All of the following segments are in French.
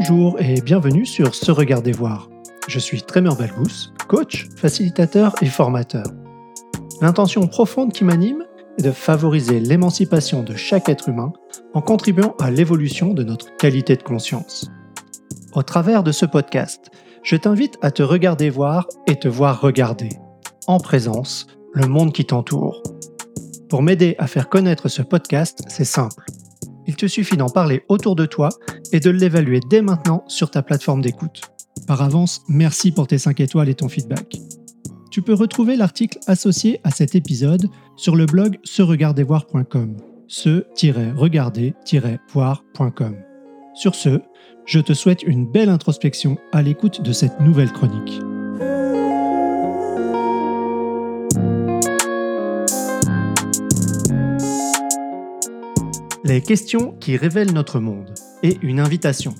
Bonjour et bienvenue sur Se Regarder Voir. Je suis Trémer Balbous, coach, facilitateur et formateur. L'intention profonde qui m'anime est de favoriser l'émancipation de chaque être humain en contribuant à l'évolution de notre qualité de conscience. Au travers de ce podcast, je t'invite à te regarder voir et te voir regarder, en présence, le monde qui t'entoure. Pour m'aider à faire connaître ce podcast, c'est simple. Il te suffit d'en parler autour de toi et de l'évaluer dès maintenant sur ta plateforme d'écoute. Par avance, merci pour tes 5 étoiles et ton feedback. Tu peux retrouver l'article associé à cet épisode sur le blog se-regarder-voir.com. se-regarder-voir.com. Sur ce, je te souhaite une belle introspection à l'écoute de cette nouvelle chronique. Les questions qui révèlent notre monde et une invitation.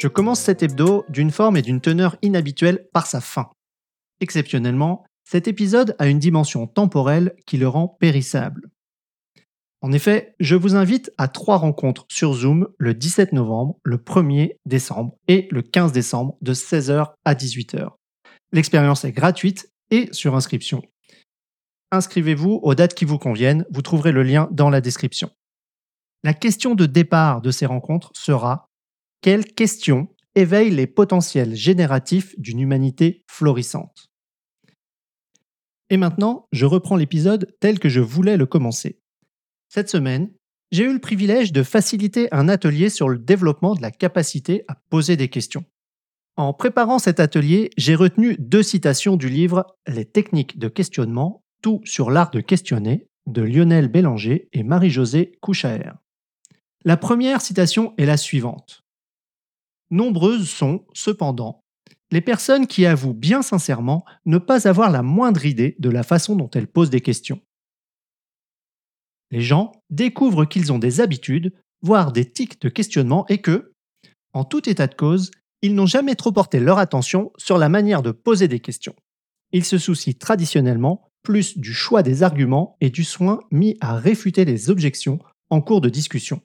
Je commence cet hebdo d'une forme et d'une teneur inhabituelle par sa fin. Exceptionnellement, cet épisode a une dimension temporelle qui le rend périssable. En effet, je vous invite à trois rencontres sur Zoom le 17 novembre, le 1er décembre et le 15 décembre de 16h à 18h. L'expérience est gratuite et sur inscription inscrivez-vous aux dates qui vous conviennent, vous trouverez le lien dans la description. La question de départ de ces rencontres sera quelles questions éveillent les potentiels génératifs d'une humanité florissante? Et maintenant, je reprends l'épisode tel que je voulais le commencer. Cette semaine, j'ai eu le privilège de faciliter un atelier sur le développement de la capacité à poser des questions. En préparant cet atelier, j'ai retenu deux citations du livre Les techniques de questionnement tout sur l'art de questionner de Lionel Bélanger et Marie-Josée Couchaer. La première citation est la suivante. Nombreuses sont, cependant, les personnes qui avouent bien sincèrement ne pas avoir la moindre idée de la façon dont elles posent des questions. Les gens découvrent qu'ils ont des habitudes, voire des tics de questionnement et que, en tout état de cause, ils n'ont jamais trop porté leur attention sur la manière de poser des questions. Ils se soucient traditionnellement plus du choix des arguments et du soin mis à réfuter les objections en cours de discussion.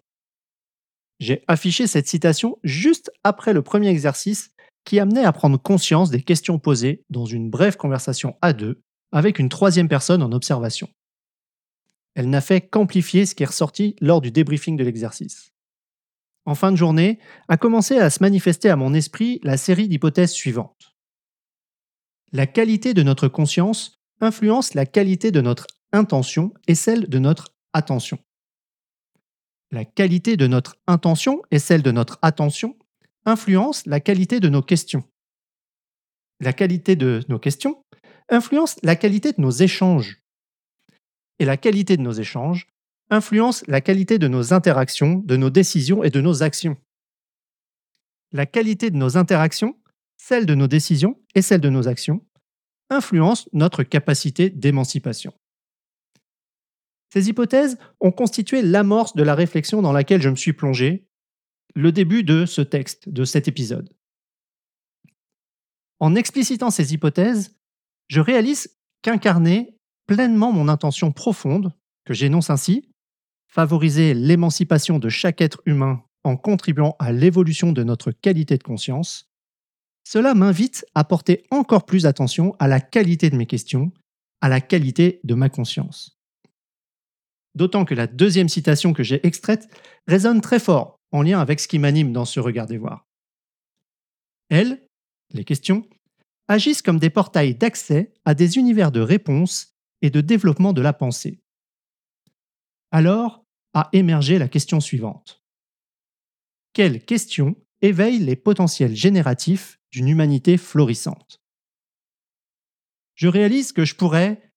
J'ai affiché cette citation juste après le premier exercice qui amenait à prendre conscience des questions posées dans une brève conversation à deux avec une troisième personne en observation. Elle n'a fait qu'amplifier ce qui est ressorti lors du débriefing de l'exercice. En fin de journée, a commencé à se manifester à mon esprit la série d'hypothèses suivantes. La qualité de notre conscience influence la qualité de notre intention et celle de notre attention. La qualité de notre intention et celle de notre attention influence la qualité de nos questions. La qualité de nos questions influence la qualité de nos échanges. Et la qualité de nos échanges influence la qualité de nos interactions, de nos décisions et de nos actions. La qualité de nos interactions, celle de nos décisions et celle de nos actions, influence notre capacité d'émancipation. Ces hypothèses ont constitué l'amorce de la réflexion dans laquelle je me suis plongé, le début de ce texte, de cet épisode. En explicitant ces hypothèses, je réalise qu'incarner pleinement mon intention profonde, que j'énonce ainsi, favoriser l'émancipation de chaque être humain en contribuant à l'évolution de notre qualité de conscience, cela m'invite à porter encore plus attention à la qualité de mes questions, à la qualité de ma conscience. D'autant que la deuxième citation que j'ai extraite résonne très fort en lien avec ce qui m'anime dans ce regard des voir. Elles, les questions, agissent comme des portails d'accès à des univers de réponses et de développement de la pensée. Alors a émergé la question suivante. Quelles questions éveillent les potentiels génératifs d'une humanité florissante. Je réalise que je pourrais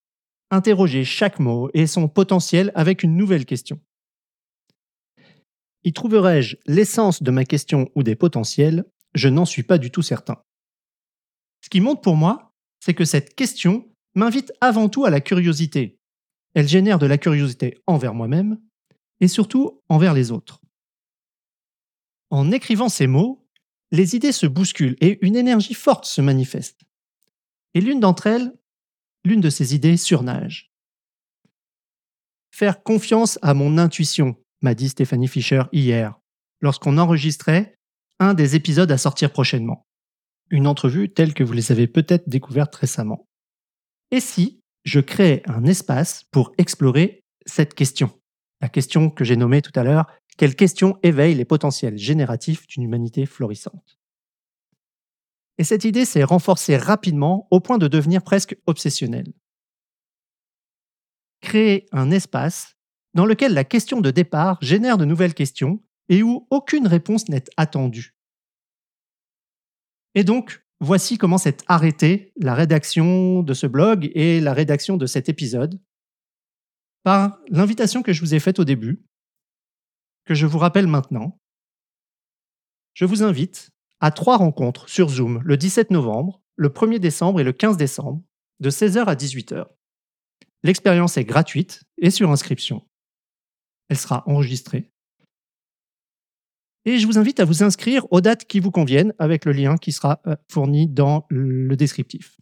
interroger chaque mot et son potentiel avec une nouvelle question. Y trouverai-je l'essence de ma question ou des potentiels? Je n'en suis pas du tout certain. Ce qui montre pour moi, c'est que cette question m'invite avant tout à la curiosité. Elle génère de la curiosité envers moi-même et surtout envers les autres. En écrivant ces mots, les idées se bousculent et une énergie forte se manifeste. Et l'une d'entre elles, l'une de ces idées surnage. Faire confiance à mon intuition, m'a dit Stéphanie Fischer hier. lorsqu'on enregistrait un des épisodes à sortir prochainement. Une entrevue telle que vous les avez peut-être découvertes récemment. Et si je créais un espace pour explorer cette question? La question que j'ai nommée tout à l'heure, quelle question éveille les potentiels génératifs d'une humanité florissante? Et cette idée s'est renforcée rapidement au point de devenir presque obsessionnelle. Créer un espace dans lequel la question de départ génère de nouvelles questions et où aucune réponse n'est attendue. Et donc, voici comment s'est arrêtée la rédaction de ce blog et la rédaction de cet épisode par l'invitation que je vous ai faite au début, que je vous rappelle maintenant. Je vous invite à trois rencontres sur Zoom le 17 novembre, le 1er décembre et le 15 décembre, de 16h à 18h. L'expérience est gratuite et sur inscription. Elle sera enregistrée et je vous invite à vous inscrire aux dates qui vous conviennent avec le lien qui sera euh, fourni dans le descriptif.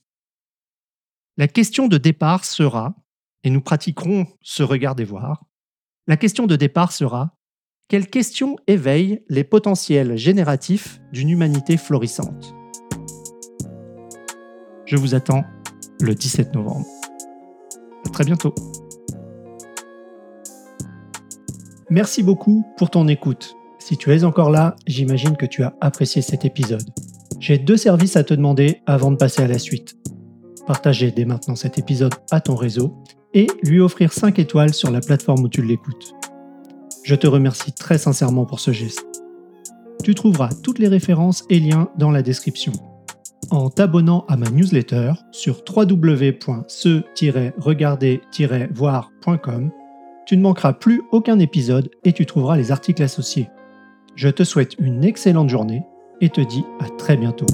La question de départ sera, et nous pratiquerons ce regard des voir, la question de départ sera quelle question éveille les potentiels génératifs d'une humanité florissante? Je vous attends le 17 novembre. À très bientôt. Merci beaucoup pour ton écoute. Si tu es encore là, j'imagine que tu as apprécié cet épisode. J'ai deux services à te demander avant de passer à la suite. Partager dès maintenant cet épisode à ton réseau et lui offrir 5 étoiles sur la plateforme où tu l'écoutes. Je te remercie très sincèrement pour ce geste. Tu trouveras toutes les références et liens dans la description. En t'abonnant à ma newsletter sur www.se-regarder-voir.com, tu ne manqueras plus aucun épisode et tu trouveras les articles associés. Je te souhaite une excellente journée et te dis à très bientôt.